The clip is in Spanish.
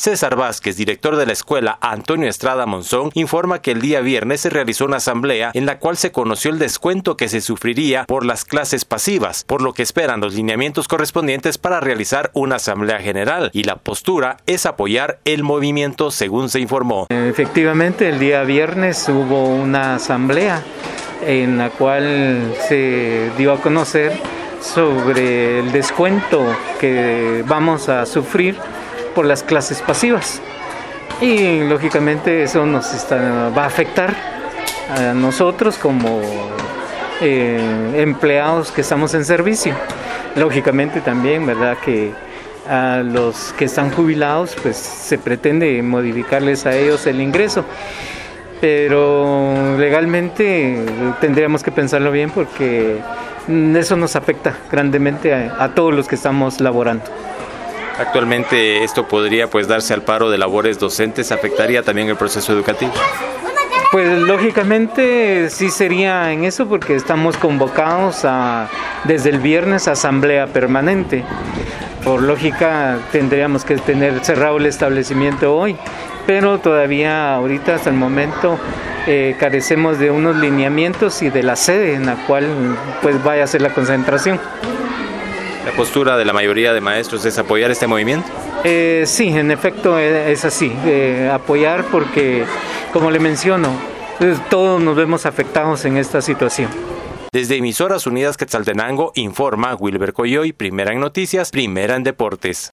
César Vázquez, director de la escuela Antonio Estrada Monzón, informa que el día viernes se realizó una asamblea en la cual se conoció el descuento que se sufriría por las clases pasivas, por lo que esperan los lineamientos correspondientes para realizar una asamblea general y la postura es apoyar el movimiento según se informó. Efectivamente, el día viernes hubo una asamblea en la cual se dio a conocer sobre el descuento que vamos a sufrir por las clases pasivas. Y lógicamente eso nos va a afectar a nosotros como eh, empleados que estamos en servicio. Lógicamente también, ¿verdad? Que a los que están jubilados, pues se pretende modificarles a ellos el ingreso. Pero legalmente tendríamos que pensarlo bien porque eso nos afecta grandemente a, a todos los que estamos laborando. Actualmente esto podría pues darse al paro de labores docentes, afectaría también el proceso educativo. Pues lógicamente sí sería en eso porque estamos convocados a, desde el viernes a asamblea permanente. Por lógica tendríamos que tener cerrado el establecimiento hoy, pero todavía ahorita hasta el momento eh, carecemos de unos lineamientos y de la sede en la cual pues vaya a ser la concentración. ¿La postura de la mayoría de maestros es apoyar este movimiento? Eh, sí, en efecto eh, es así, eh, apoyar porque, como le menciono, todos nos vemos afectados en esta situación. Desde Emisoras Unidas Quetzaltenango informa Wilber Coyoy, primera en noticias, primera en deportes.